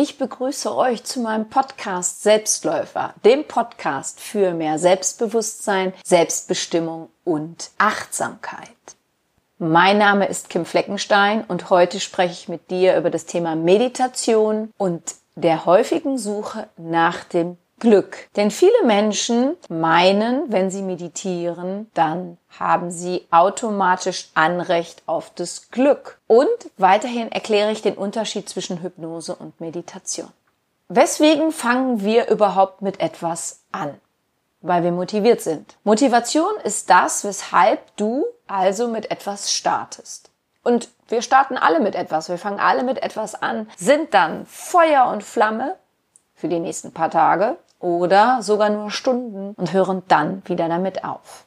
Ich begrüße euch zu meinem Podcast Selbstläufer, dem Podcast für mehr Selbstbewusstsein, Selbstbestimmung und Achtsamkeit. Mein Name ist Kim Fleckenstein und heute spreche ich mit dir über das Thema Meditation und der häufigen Suche nach dem Glück. Denn viele Menschen meinen, wenn sie meditieren, dann haben sie automatisch Anrecht auf das Glück. Und weiterhin erkläre ich den Unterschied zwischen Hypnose und Meditation. Weswegen fangen wir überhaupt mit etwas an? Weil wir motiviert sind. Motivation ist das, weshalb du also mit etwas startest. Und wir starten alle mit etwas, wir fangen alle mit etwas an, sind dann Feuer und Flamme für die nächsten paar Tage oder sogar nur Stunden und hören dann wieder damit auf.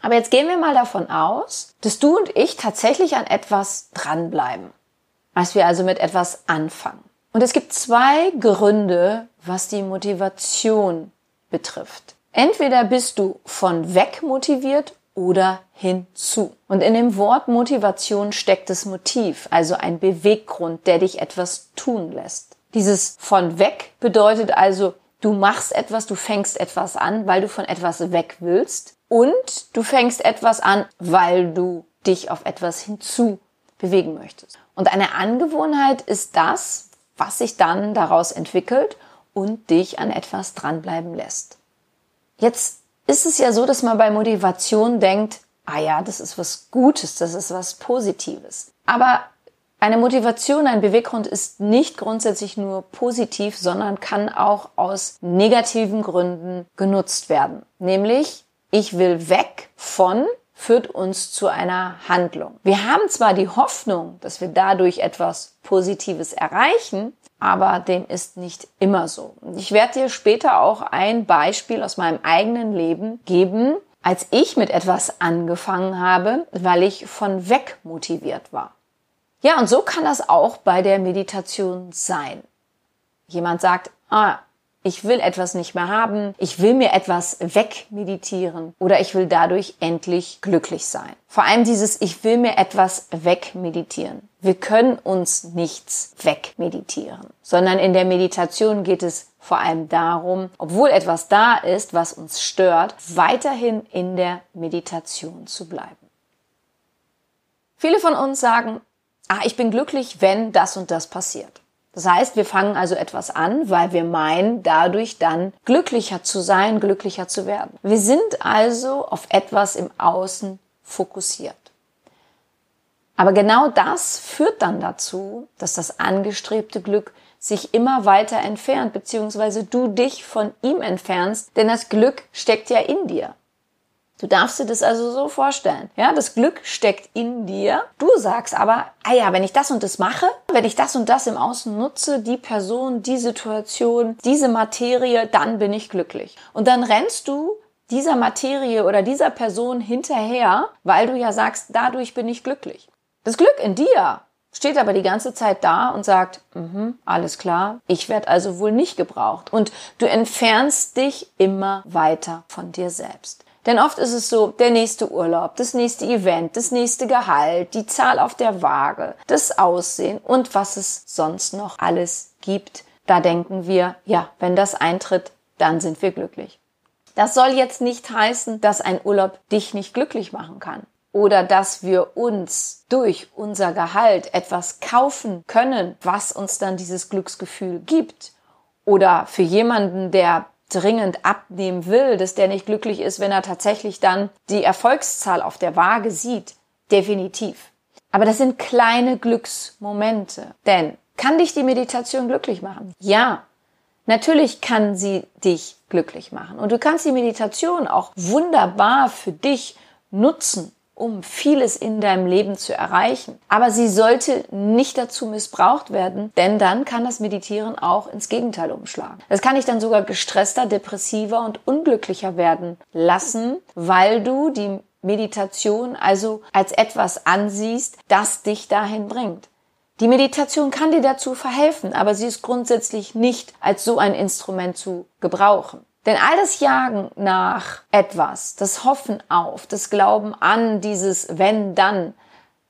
Aber jetzt gehen wir mal davon aus, dass du und ich tatsächlich an etwas dranbleiben, als wir also mit etwas anfangen. Und es gibt zwei Gründe, was die Motivation betrifft. Entweder bist du von weg motiviert oder hinzu. Und in dem Wort Motivation steckt das Motiv, also ein Beweggrund, der dich etwas tun lässt. Dieses von weg bedeutet also, Du machst etwas, du fängst etwas an, weil du von etwas weg willst. Und du fängst etwas an, weil du dich auf etwas hinzu bewegen möchtest. Und eine Angewohnheit ist das, was sich dann daraus entwickelt und dich an etwas dranbleiben lässt. Jetzt ist es ja so, dass man bei Motivation denkt, ah ja, das ist was Gutes, das ist was Positives. Aber eine Motivation, ein Beweggrund ist nicht grundsätzlich nur positiv, sondern kann auch aus negativen Gründen genutzt werden. Nämlich, ich will weg von führt uns zu einer Handlung. Wir haben zwar die Hoffnung, dass wir dadurch etwas Positives erreichen, aber dem ist nicht immer so. Ich werde dir später auch ein Beispiel aus meinem eigenen Leben geben, als ich mit etwas angefangen habe, weil ich von weg motiviert war. Ja, und so kann das auch bei der Meditation sein. Jemand sagt, ah, ich will etwas nicht mehr haben, ich will mir etwas wegmeditieren oder ich will dadurch endlich glücklich sein. Vor allem dieses Ich will mir etwas wegmeditieren. Wir können uns nichts wegmeditieren, sondern in der Meditation geht es vor allem darum, obwohl etwas da ist, was uns stört, weiterhin in der Meditation zu bleiben. Viele von uns sagen, ah, ich bin glücklich, wenn das und das passiert. Das heißt, wir fangen also etwas an, weil wir meinen, dadurch dann glücklicher zu sein, glücklicher zu werden. Wir sind also auf etwas im Außen fokussiert. Aber genau das führt dann dazu, dass das angestrebte Glück sich immer weiter entfernt, beziehungsweise du dich von ihm entfernst, denn das Glück steckt ja in dir. Du darfst dir das also so vorstellen. Ja, das Glück steckt in dir. Du sagst aber, ah ja, wenn ich das und das mache, wenn ich das und das im Außen nutze, die Person, die Situation, diese Materie, dann bin ich glücklich. Und dann rennst du dieser Materie oder dieser Person hinterher, weil du ja sagst, dadurch bin ich glücklich. Das Glück in dir steht aber die ganze Zeit da und sagt, mhm, alles klar, ich werde also wohl nicht gebraucht. Und du entfernst dich immer weiter von dir selbst. Denn oft ist es so, der nächste Urlaub, das nächste Event, das nächste Gehalt, die Zahl auf der Waage, das Aussehen und was es sonst noch alles gibt. Da denken wir, ja, wenn das eintritt, dann sind wir glücklich. Das soll jetzt nicht heißen, dass ein Urlaub dich nicht glücklich machen kann oder dass wir uns durch unser Gehalt etwas kaufen können, was uns dann dieses Glücksgefühl gibt. Oder für jemanden, der dringend abnehmen will, dass der nicht glücklich ist, wenn er tatsächlich dann die Erfolgszahl auf der Waage sieht. Definitiv. Aber das sind kleine Glücksmomente. Denn kann dich die Meditation glücklich machen? Ja. Natürlich kann sie dich glücklich machen. Und du kannst die Meditation auch wunderbar für dich nutzen, um vieles in deinem Leben zu erreichen. Aber sie sollte nicht dazu missbraucht werden, denn dann kann das Meditieren auch ins Gegenteil umschlagen. Das kann dich dann sogar gestresster, depressiver und unglücklicher werden lassen, weil du die Meditation also als etwas ansiehst, das dich dahin bringt. Die Meditation kann dir dazu verhelfen, aber sie ist grundsätzlich nicht als so ein Instrument zu gebrauchen. Denn all das Jagen nach etwas, das Hoffen auf, das Glauben an dieses wenn dann,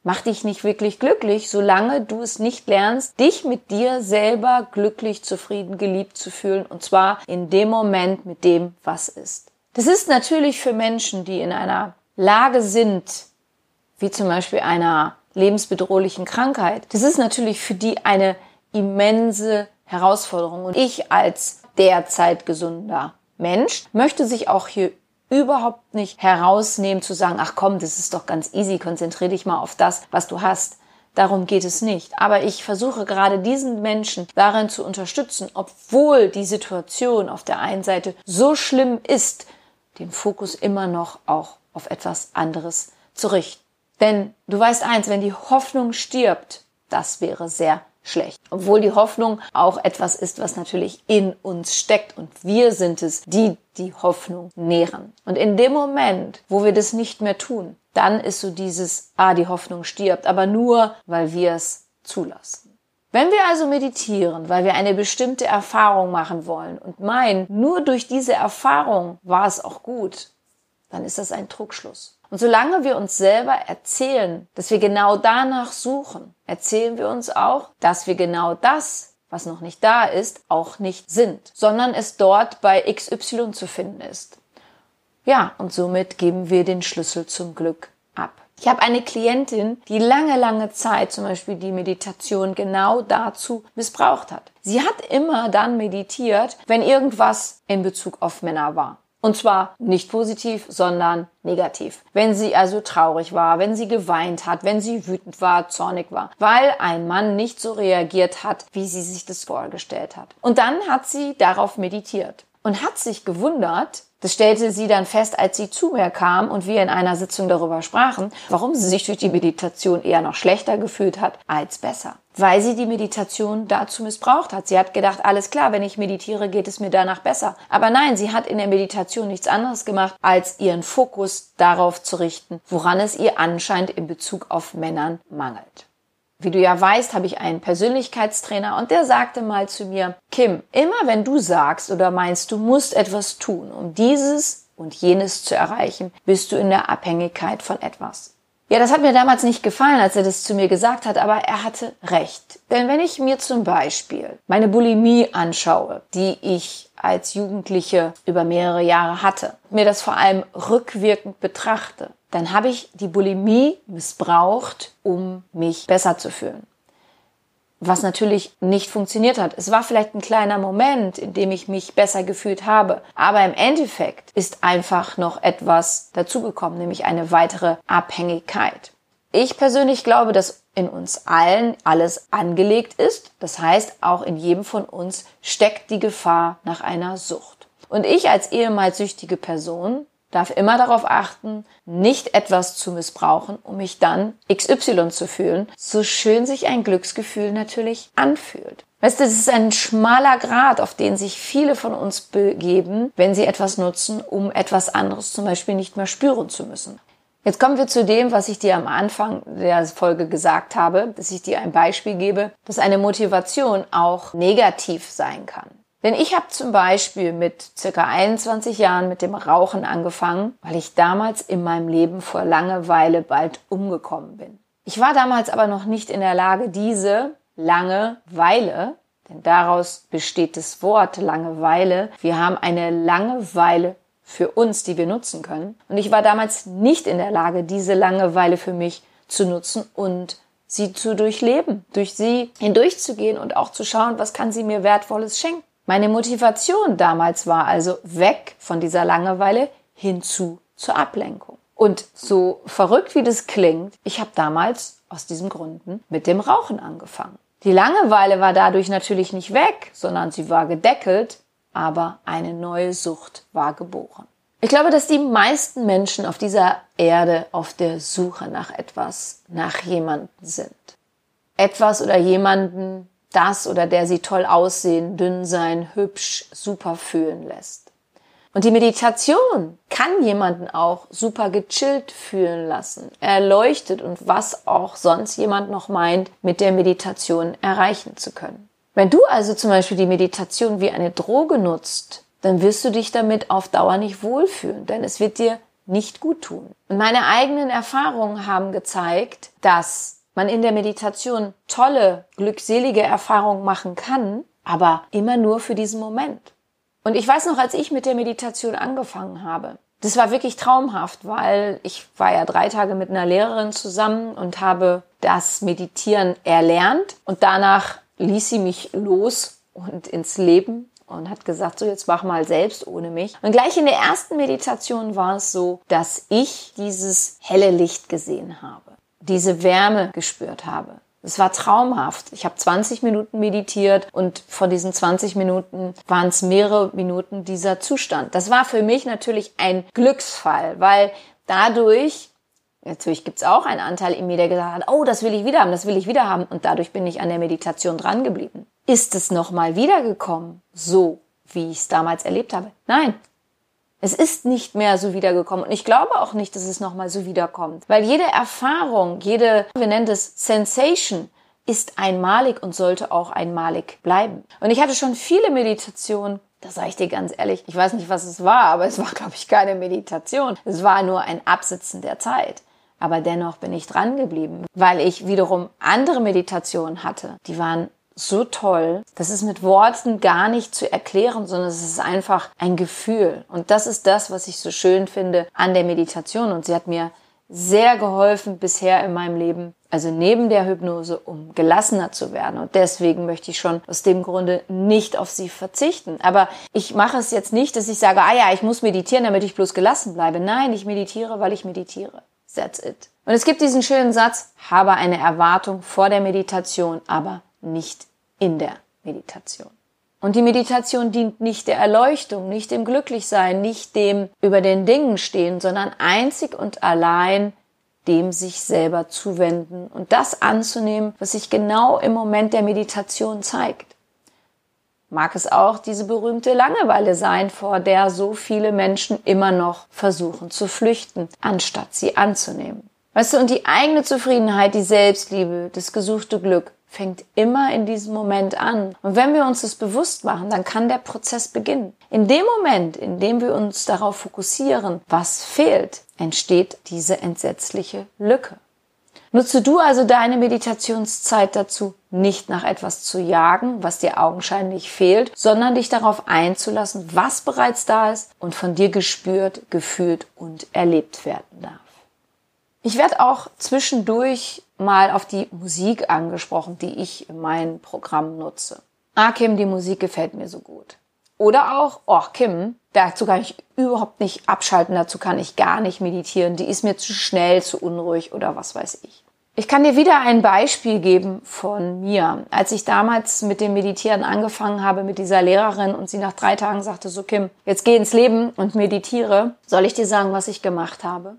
macht dich nicht wirklich glücklich, solange du es nicht lernst, dich mit dir selber glücklich, zufrieden, geliebt zu fühlen. Und zwar in dem Moment mit dem, was ist. Das ist natürlich für Menschen, die in einer Lage sind, wie zum Beispiel einer lebensbedrohlichen Krankheit, das ist natürlich für die eine immense Herausforderung. Und ich als derzeit gesunder Mensch möchte sich auch hier überhaupt nicht herausnehmen zu sagen, ach komm, das ist doch ganz easy, konzentrier dich mal auf das, was du hast. Darum geht es nicht. Aber ich versuche gerade diesen Menschen darin zu unterstützen, obwohl die Situation auf der einen Seite so schlimm ist, den Fokus immer noch auch auf etwas anderes zu richten. Denn du weißt eins, wenn die Hoffnung stirbt, das wäre sehr schlecht. Obwohl die Hoffnung auch etwas ist, was natürlich in uns steckt und wir sind es, die die Hoffnung nähren. Und in dem Moment, wo wir das nicht mehr tun, dann ist so dieses, ah, die Hoffnung stirbt, aber nur, weil wir es zulassen. Wenn wir also meditieren, weil wir eine bestimmte Erfahrung machen wollen und meinen, nur durch diese Erfahrung war es auch gut, dann ist das ein Trugschluss. Und solange wir uns selber erzählen, dass wir genau danach suchen, erzählen wir uns auch, dass wir genau das, was noch nicht da ist, auch nicht sind, sondern es dort bei XY zu finden ist. Ja, und somit geben wir den Schlüssel zum Glück ab. Ich habe eine Klientin, die lange, lange Zeit zum Beispiel die Meditation genau dazu missbraucht hat. Sie hat immer dann meditiert, wenn irgendwas in Bezug auf Männer war. Und zwar nicht positiv, sondern negativ. Wenn sie also traurig war, wenn sie geweint hat, wenn sie wütend war, zornig war, weil ein Mann nicht so reagiert hat, wie sie sich das vorgestellt hat. Und dann hat sie darauf meditiert und hat sich gewundert, das stellte sie dann fest, als sie zu mir kam und wir in einer Sitzung darüber sprachen, warum sie sich durch die Meditation eher noch schlechter gefühlt hat als besser. Weil sie die Meditation dazu missbraucht hat. Sie hat gedacht, alles klar, wenn ich meditiere, geht es mir danach besser. Aber nein, sie hat in der Meditation nichts anderes gemacht, als ihren Fokus darauf zu richten, woran es ihr anscheinend in Bezug auf Männern mangelt. Wie du ja weißt, habe ich einen Persönlichkeitstrainer und der sagte mal zu mir, Kim, immer wenn du sagst oder meinst, du musst etwas tun, um dieses und jenes zu erreichen, bist du in der Abhängigkeit von etwas. Ja, das hat mir damals nicht gefallen, als er das zu mir gesagt hat, aber er hatte recht. Denn wenn ich mir zum Beispiel meine Bulimie anschaue, die ich als Jugendliche über mehrere Jahre hatte, mir das vor allem rückwirkend betrachte, dann habe ich die Bulimie missbraucht, um mich besser zu fühlen. Was natürlich nicht funktioniert hat. Es war vielleicht ein kleiner Moment, in dem ich mich besser gefühlt habe. Aber im Endeffekt ist einfach noch etwas dazugekommen, nämlich eine weitere Abhängigkeit. Ich persönlich glaube, dass in uns allen alles angelegt ist. Das heißt, auch in jedem von uns steckt die Gefahr nach einer Sucht. Und ich als ehemals süchtige Person darf immer darauf achten, nicht etwas zu missbrauchen, um mich dann XY zu fühlen, so schön sich ein Glücksgefühl natürlich anfühlt. Weißt du, es ist ein schmaler Grad, auf den sich viele von uns begeben, wenn sie etwas nutzen, um etwas anderes zum Beispiel nicht mehr spüren zu müssen. Jetzt kommen wir zu dem, was ich dir am Anfang der Folge gesagt habe, dass ich dir ein Beispiel gebe, dass eine Motivation auch negativ sein kann. Denn ich habe zum Beispiel mit circa 21 Jahren mit dem Rauchen angefangen, weil ich damals in meinem Leben vor Langeweile bald umgekommen bin. Ich war damals aber noch nicht in der Lage, diese Langeweile, denn daraus besteht das Wort Langeweile, wir haben eine Langeweile für uns, die wir nutzen können. Und ich war damals nicht in der Lage, diese Langeweile für mich zu nutzen und sie zu durchleben, durch sie hindurchzugehen und auch zu schauen, was kann sie mir Wertvolles schenken. Meine Motivation damals war also weg von dieser Langeweile hinzu zur Ablenkung. Und so verrückt wie das klingt, ich habe damals aus diesen Gründen mit dem Rauchen angefangen. Die Langeweile war dadurch natürlich nicht weg, sondern sie war gedeckelt, aber eine neue Sucht war geboren. Ich glaube, dass die meisten Menschen auf dieser Erde auf der Suche nach etwas, nach jemanden sind. Etwas oder jemanden, das oder der sie toll aussehen, dünn sein, hübsch, super fühlen lässt. Und die Meditation kann jemanden auch super gechillt fühlen lassen, erleuchtet und was auch sonst jemand noch meint, mit der Meditation erreichen zu können. Wenn du also zum Beispiel die Meditation wie eine Droge nutzt, dann wirst du dich damit auf Dauer nicht wohlfühlen, denn es wird dir nicht gut tun. Und meine eigenen Erfahrungen haben gezeigt, dass man in der Meditation tolle, glückselige Erfahrungen machen kann, aber immer nur für diesen Moment. Und ich weiß noch, als ich mit der Meditation angefangen habe, das war wirklich traumhaft, weil ich war ja drei Tage mit einer Lehrerin zusammen und habe das Meditieren erlernt und danach ließ sie mich los und ins Leben und hat gesagt, so jetzt mach mal selbst ohne mich. Und gleich in der ersten Meditation war es so, dass ich dieses helle Licht gesehen habe, diese Wärme gespürt habe. Es war traumhaft. Ich habe 20 Minuten meditiert und von diesen 20 Minuten waren es mehrere Minuten dieser Zustand. Das war für mich natürlich ein Glücksfall, weil dadurch Natürlich gibt's auch einen Anteil in mir, der gesagt hat, oh, das will ich wieder haben, das will ich wieder haben. Und dadurch bin ich an der Meditation dran geblieben. Ist es nochmal wiedergekommen, so wie ich es damals erlebt habe? Nein. Es ist nicht mehr so wiedergekommen. Und ich glaube auch nicht, dass es nochmal so wiederkommt. Weil jede Erfahrung, jede, wir nennen das Sensation, ist einmalig und sollte auch einmalig bleiben. Und ich hatte schon viele Meditationen, da sage ich dir ganz ehrlich, ich weiß nicht, was es war, aber es war, glaube ich, keine Meditation. Es war nur ein Absitzen der Zeit. Aber dennoch bin ich dran geblieben, weil ich wiederum andere Meditationen hatte. Die waren so toll. Das ist mit Worten gar nicht zu erklären, sondern es ist einfach ein Gefühl. Und das ist das, was ich so schön finde an der Meditation. Und sie hat mir sehr geholfen bisher in meinem Leben, also neben der Hypnose, um gelassener zu werden. Und deswegen möchte ich schon aus dem Grunde nicht auf sie verzichten. Aber ich mache es jetzt nicht, dass ich sage, ah ja, ich muss meditieren, damit ich bloß gelassen bleibe. Nein, ich meditiere, weil ich meditiere. That's it. Und es gibt diesen schönen Satz, habe eine Erwartung vor der Meditation, aber nicht in der Meditation. Und die Meditation dient nicht der Erleuchtung, nicht dem Glücklichsein, nicht dem über den Dingen stehen, sondern einzig und allein dem sich selber zuwenden und das anzunehmen, was sich genau im Moment der Meditation zeigt mag es auch diese berühmte Langeweile sein, vor der so viele Menschen immer noch versuchen zu flüchten, anstatt sie anzunehmen. Weißt du, und die eigene Zufriedenheit, die Selbstliebe, das gesuchte Glück fängt immer in diesem Moment an. Und wenn wir uns das bewusst machen, dann kann der Prozess beginnen. In dem Moment, in dem wir uns darauf fokussieren, was fehlt, entsteht diese entsetzliche Lücke. Nutze du also deine Meditationszeit dazu, nicht nach etwas zu jagen, was dir augenscheinlich fehlt, sondern dich darauf einzulassen, was bereits da ist und von dir gespürt, gefühlt und erlebt werden darf. Ich werde auch zwischendurch mal auf die Musik angesprochen, die ich in meinem Programm nutze. Ah, Kim, die Musik gefällt mir so gut. Oder auch, oh, Kim, dazu kann ich überhaupt nicht abschalten, dazu kann ich gar nicht meditieren, die ist mir zu schnell, zu unruhig oder was weiß ich. Ich kann dir wieder ein Beispiel geben von mir. Als ich damals mit dem Meditieren angefangen habe mit dieser Lehrerin und sie nach drei Tagen sagte, so Kim, jetzt geh ins Leben und meditiere, soll ich dir sagen, was ich gemacht habe?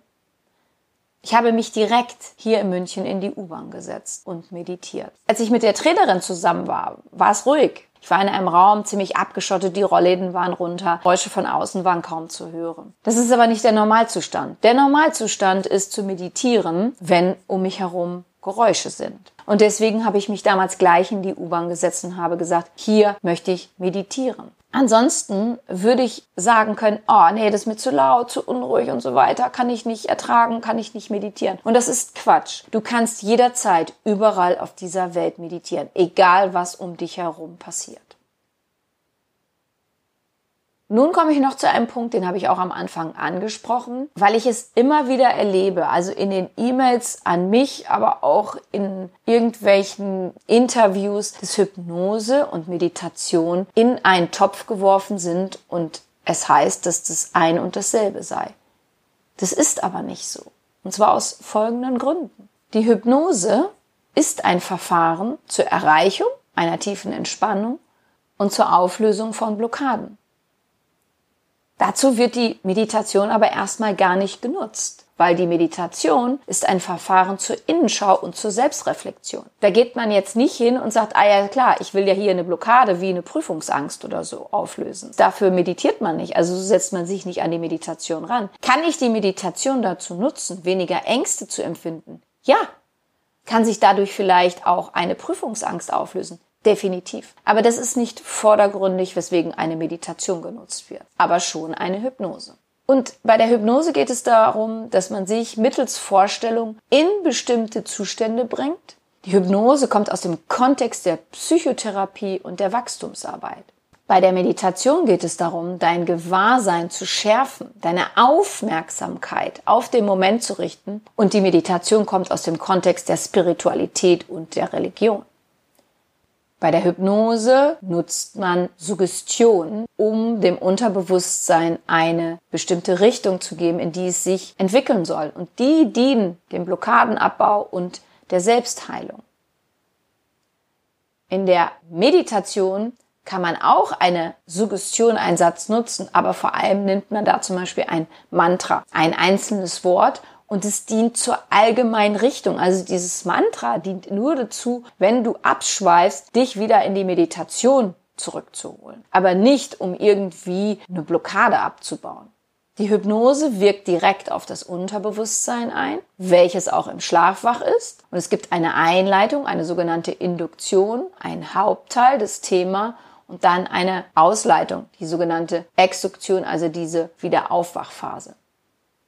Ich habe mich direkt hier in München in die U-Bahn gesetzt und meditiert. Als ich mit der Trainerin zusammen war, war es ruhig. Ich war in einem Raum ziemlich abgeschottet, die Rollläden waren runter, Geräusche von außen waren kaum zu hören. Das ist aber nicht der Normalzustand. Der Normalzustand ist zu meditieren, wenn um mich herum Geräusche sind. Und deswegen habe ich mich damals gleich in die U-Bahn gesetzt und habe gesagt, hier möchte ich meditieren. Ansonsten würde ich sagen können, oh nee, das ist mir zu laut, zu unruhig und so weiter, kann ich nicht ertragen, kann ich nicht meditieren. Und das ist Quatsch. Du kannst jederzeit überall auf dieser Welt meditieren, egal was um dich herum passiert. Nun komme ich noch zu einem Punkt, den habe ich auch am Anfang angesprochen, weil ich es immer wieder erlebe, also in den E-Mails an mich, aber auch in irgendwelchen Interviews, dass Hypnose und Meditation in einen Topf geworfen sind und es heißt, dass das ein und dasselbe sei. Das ist aber nicht so. Und zwar aus folgenden Gründen. Die Hypnose ist ein Verfahren zur Erreichung einer tiefen Entspannung und zur Auflösung von Blockaden. Dazu wird die Meditation aber erstmal gar nicht genutzt, weil die Meditation ist ein Verfahren zur Innenschau und zur Selbstreflexion. Da geht man jetzt nicht hin und sagt, ah ja klar, ich will ja hier eine Blockade wie eine Prüfungsangst oder so auflösen. Dafür meditiert man nicht, also setzt man sich nicht an die Meditation ran. Kann ich die Meditation dazu nutzen, weniger Ängste zu empfinden? Ja. Kann sich dadurch vielleicht auch eine Prüfungsangst auflösen? Definitiv. Aber das ist nicht vordergründig, weswegen eine Meditation genutzt wird, aber schon eine Hypnose. Und bei der Hypnose geht es darum, dass man sich mittels Vorstellung in bestimmte Zustände bringt. Die Hypnose kommt aus dem Kontext der Psychotherapie und der Wachstumsarbeit. Bei der Meditation geht es darum, dein Gewahrsein zu schärfen, deine Aufmerksamkeit auf den Moment zu richten. Und die Meditation kommt aus dem Kontext der Spiritualität und der Religion. Bei der Hypnose nutzt man Suggestion, um dem Unterbewusstsein eine bestimmte Richtung zu geben, in die es sich entwickeln soll. Und die dienen dem Blockadenabbau und der Selbstheilung. In der Meditation kann man auch eine Suggestion, einen Satz nutzen, aber vor allem nimmt man da zum Beispiel ein Mantra, ein einzelnes Wort und es dient zur allgemeinen Richtung. Also dieses Mantra dient nur dazu, wenn du abschweifst, dich wieder in die Meditation zurückzuholen, aber nicht um irgendwie eine Blockade abzubauen. Die Hypnose wirkt direkt auf das Unterbewusstsein ein, welches auch im Schlafwach ist. Und es gibt eine Einleitung, eine sogenannte Induktion, ein Hauptteil, das Thema und dann eine Ausleitung, die sogenannte Exduktion, also diese Wiederaufwachphase.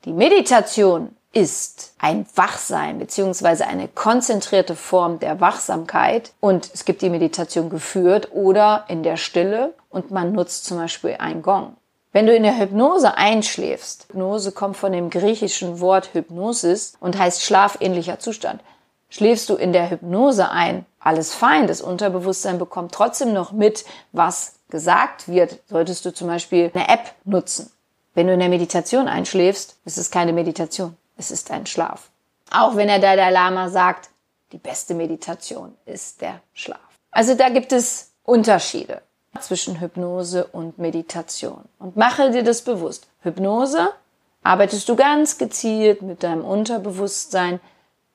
Die Meditation ist ein Wachsein beziehungsweise eine konzentrierte Form der Wachsamkeit und es gibt die Meditation geführt oder in der Stille und man nutzt zum Beispiel ein Gong. Wenn du in der Hypnose einschläfst, Hypnose kommt von dem griechischen Wort Hypnosis und heißt schlafähnlicher Zustand. Schläfst du in der Hypnose ein, alles fein, das Unterbewusstsein bekommt trotzdem noch mit, was gesagt wird, solltest du zum Beispiel eine App nutzen. Wenn du in der Meditation einschläfst, ist es keine Meditation. Es ist ein Schlaf. Auch wenn der Dalai Lama sagt, die beste Meditation ist der Schlaf. Also da gibt es Unterschiede zwischen Hypnose und Meditation. Und mache dir das bewusst. Hypnose arbeitest du ganz gezielt mit deinem Unterbewusstsein.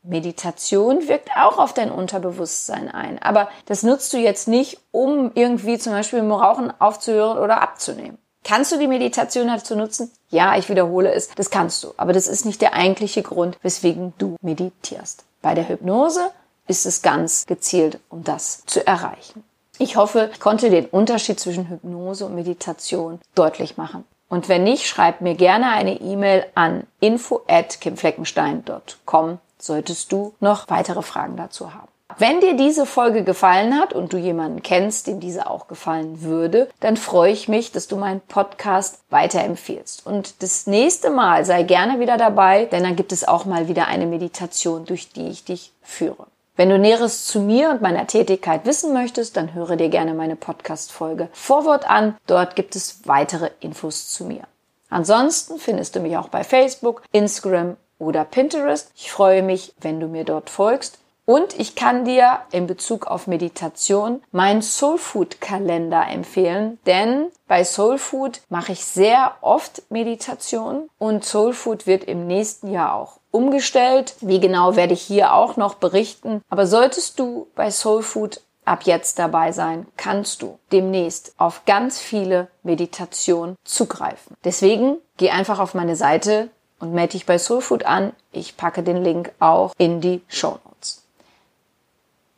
Meditation wirkt auch auf dein Unterbewusstsein ein. Aber das nutzt du jetzt nicht, um irgendwie zum Beispiel im Rauchen aufzuhören oder abzunehmen. Kannst du die Meditation dazu nutzen? Ja, ich wiederhole es, das kannst du. Aber das ist nicht der eigentliche Grund, weswegen du meditierst. Bei der Hypnose ist es ganz gezielt, um das zu erreichen. Ich hoffe, ich konnte den Unterschied zwischen Hypnose und Meditation deutlich machen. Und wenn nicht, schreib mir gerne eine E-Mail an info at kimfleckenstein.com, solltest du noch weitere Fragen dazu haben. Wenn dir diese Folge gefallen hat und du jemanden kennst, dem diese auch gefallen würde, dann freue ich mich, dass du meinen Podcast weiterempfiehlst. Und das nächste Mal sei gerne wieder dabei, denn dann gibt es auch mal wieder eine Meditation, durch die ich dich führe. Wenn du Näheres zu mir und meiner Tätigkeit wissen möchtest, dann höre dir gerne meine Podcast-Folge Vorwort an. Dort gibt es weitere Infos zu mir. Ansonsten findest du mich auch bei Facebook, Instagram oder Pinterest. Ich freue mich, wenn du mir dort folgst. Und ich kann dir in Bezug auf Meditation meinen Soulfood Kalender empfehlen, denn bei Soulfood mache ich sehr oft Meditation und Soulfood wird im nächsten Jahr auch umgestellt. Wie genau werde ich hier auch noch berichten. Aber solltest du bei Soulfood ab jetzt dabei sein, kannst du demnächst auf ganz viele Meditationen zugreifen. Deswegen geh einfach auf meine Seite und melde dich bei Soulfood an. Ich packe den Link auch in die Show.